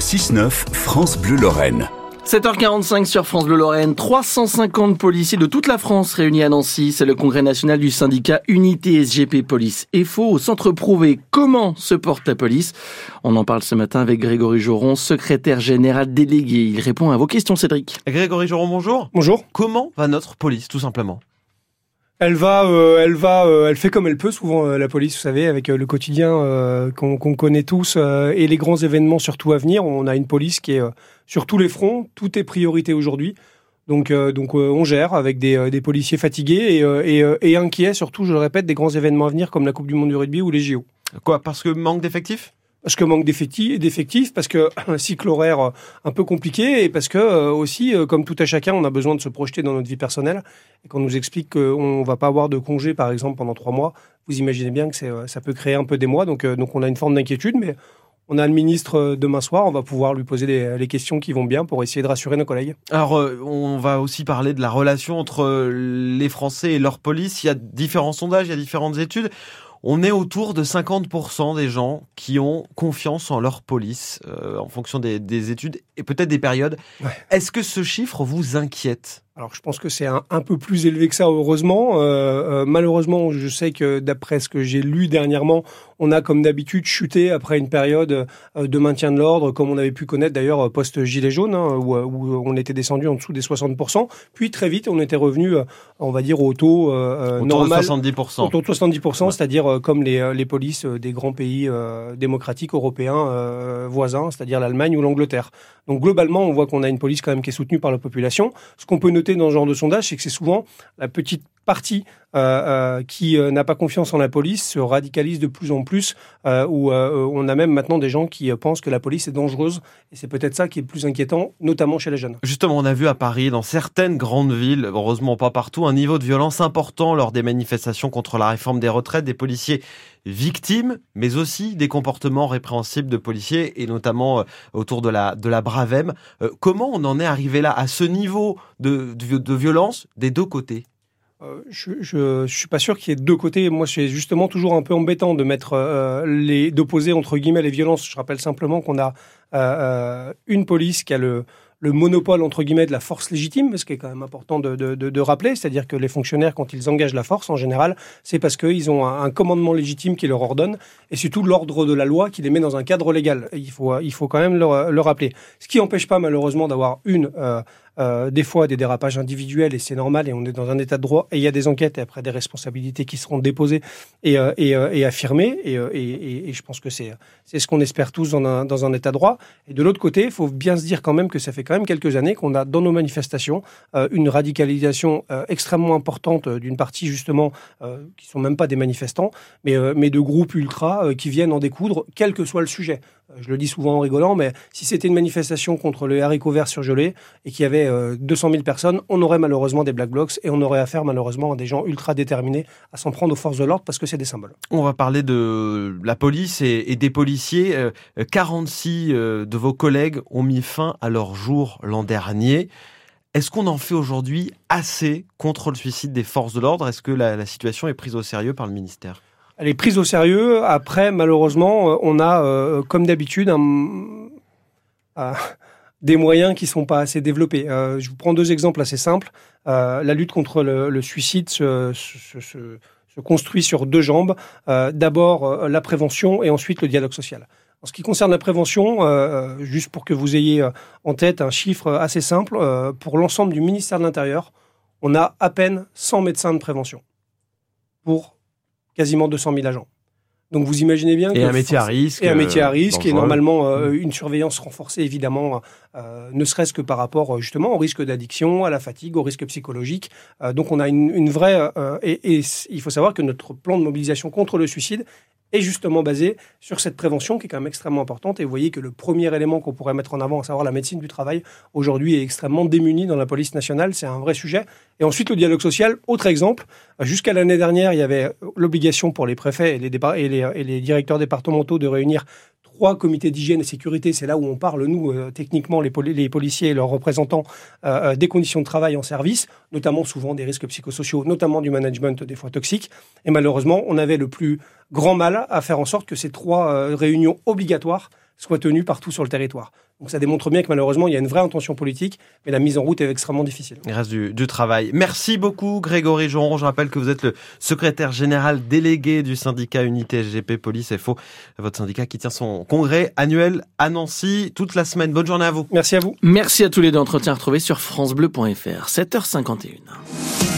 6-9, France Bleu Lorraine. 7h45 sur France Bleu Lorraine, 350 policiers de toute la France réunis à Nancy. C'est le congrès national du syndicat Unité SGP Police et faux au centre prouvé. Comment se porte la police? On en parle ce matin avec Grégory Joron, secrétaire général délégué. Il répond à vos questions, Cédric. Grégory Joron, bonjour. Bonjour. Comment va notre police, tout simplement? Elle va, euh, euh, elle fait comme elle peut souvent euh, la police, vous savez, avec le quotidien qu'on connaît tous et les grands événements surtout à venir. On a une police qui est sur tous les fronts, tout est priorité aujourd'hui. Donc, donc on gère avec des, policiers fatigués et, et, et, inquiets, surtout, je le répète, des grands événements à venir comme la Coupe du Monde du rugby ou les JO. Quoi Parce que manque d'effectifs? Parce que manque d'effectifs, parce que un cycle horaire euh, un peu compliqué et parce que euh, aussi, euh, comme tout à chacun, on a besoin de se projeter dans notre vie personnelle. Et qu'on nous explique qu'on va pas avoir de congé, par exemple, pendant trois mois, vous imaginez bien que ça peut créer un peu des mois. Donc, donc on a une forme d'inquiétude, mais on a le ministre demain soir, on va pouvoir lui poser les, questions qui vont bien pour essayer de rassurer nos collègues. Alors, on va aussi parler de la relation entre les Français et leur police. Il y a différents sondages, il y a différentes études on est autour de 50% des gens qui ont confiance en leur police euh, en fonction des, études et peut-être des périodes. Est-ce que ce chiffre vous inquiète? Alors je pense que c'est un, peu plus élevé que ça, heureusement. Euh, euh, malheureusement, je sais que d'après ce que j'ai lu dernièrement, on a comme d'habitude chuté après une période euh, de maintien de l'ordre, comme on avait pu connaître d'ailleurs post-gilet jaune, hein, où, on était descendu en dessous des 60%. Puis très vite, on était revenu, on va dire, au taux normal. de 70%. Au taux de 70%, c'est-à-dire comme les, les polices des grands pays démocratiques européens voisins, c'est-à-dire l'Allemagne ou l'Angleterre. Donc globalement, on voit qu'on a une police quand même qui est soutenue par la population. Ce qu'on peut noter dans ce genre de sondage, c'est que c'est souvent la petite partie euh, euh, qui euh, n'a pas confiance en la police se radicalise de plus en plus, où on a même maintenant des gens qui pensent que la police est dangereuse, et c'est peut-être ça qui est le plus inquiétant, notamment chez les jeunes. Justement, on a vu à Paris, dans certaines grandes villes, heureusement pas partout, un niveau de violence important lors des manifestations contre la réforme des retraites, des policiers victimes, mais aussi des comportements répréhensibles de policiers, et notamment autour de la, de Bravem. comment on en est arrivé là, à ce niveau de violence des deux côtés? Euh, je, je, suis pas sûr qu'il y ait deux côtés. Moi, c'est justement toujours un peu embêtant de mettre euh, les d'opposer entre guillemets les violences. Je rappelle simplement qu'on a euh, une police qui a le le monopole entre guillemets de la force légitime, ce qui est quand même important de, de, de, rappeler, c'est-à-dire que les fonctionnaires, quand ils engagent la force, en général, c'est parce qu'ils ont un, commandement légitime qui leur ordonne, et surtout l'ordre de la loi qui les met dans un cadre légal. Il faut, il faut quand même le, le rappeler. Ce qui n'empêche pas malheureusement d'avoir une euh, des fois des dérapages individuels et c'est normal et on est dans un état de droit et il y a des enquêtes et après des responsabilités qui seront déposées et, euh, euh, affirmées et, je pense que c'est ce qu'on espère tous dans un, dans un état de droit. Et de l'autre côté il faut bien se dire quand même que ça fait quand même quelques années qu'on a dans nos manifestations une radicalisation extrêmement importante d'une partie justement qui sont même pas des manifestants mais, mais de groupes ultra qui viennent en découdre quel que soit le sujet. Je le dis souvent en rigolant, mais si c'était une manifestation contre le haricot vert surgelé et qu'il y avait 200 euh, 000 personnes, on aurait malheureusement des black blocs et on aurait affaire malheureusement à des gens ultra déterminés à s'en prendre aux forces de l'ordre parce que c'est des symboles. On va parler de la police et, des policiers. 46 euh, euh, de vos collègues ont mis fin à leur jour l'an dernier. Est-ce qu'on en fait aujourd'hui assez contre le suicide des forces de l'ordre? Est-ce que la situation est prise au sérieux par le ministère? Elle est prise au sérieux. Après, malheureusement, on a, euh, comme d'habitude, euh, des moyens qui sont pas assez développés. je vous prends deux exemples assez simples. la lutte contre le, suicide se, construit sur deux jambes. D'abord la prévention et ensuite le dialogue social. En ce qui concerne la prévention, juste pour que vous ayez en tête un chiffre assez simple, pour l'ensemble du ministère de l'Intérieur, on a à peine 100 médecins de prévention pour quasiment 200 000 agents. Donc vous imaginez bien. Et un métier à risque. Et un métier à euh, risque, et normalement euh, une surveillance renforcée évidemment, euh, ne serait-ce que par rapport justement au risque d'addiction, à la fatigue, au risque psychologique. donc on a une, une vraie. Et, et, il faut savoir que notre plan de mobilisation contre le suicide est justement basé sur cette prévention qui est quand même extrêmement importante. Et vous voyez que le premier élément qu'on pourrait mettre en avant, à savoir la médecine du travail, aujourd'hui est extrêmement démuni dans la police nationale. C'est un vrai sujet. Et ensuite, le dialogue social, autre exemple. Jusqu'à l'année dernière, il y avait l'obligation pour les préfets et les directeurs départementaux de réunir trois comités d'hygiène et sécurité, c'est là où on parle, nous, euh, techniquement, les, policiers et leurs représentants, euh, euh, des conditions de travail en service, notamment souvent des risques psychosociaux, notamment du management des fois toxique. Et malheureusement, on avait le plus grand mal à faire en sorte que ces trois réunions obligatoires soient tenues partout sur le territoire. Donc ça démontre bien que malheureusement, il y a une vraie intention politique, mais la mise en route est extrêmement difficile. Il reste du, du travail. Merci beaucoup Grégory Joron. Je rappelle que vous êtes le secrétaire général délégué du syndicat Unité SGP Police FO, votre syndicat qui tient son congrès annuel à Nancy toute la semaine. Bonne journée à vous. Merci à vous. Merci à tous les deux. Entretien retrouvé sur francebleu.fr. 7h51.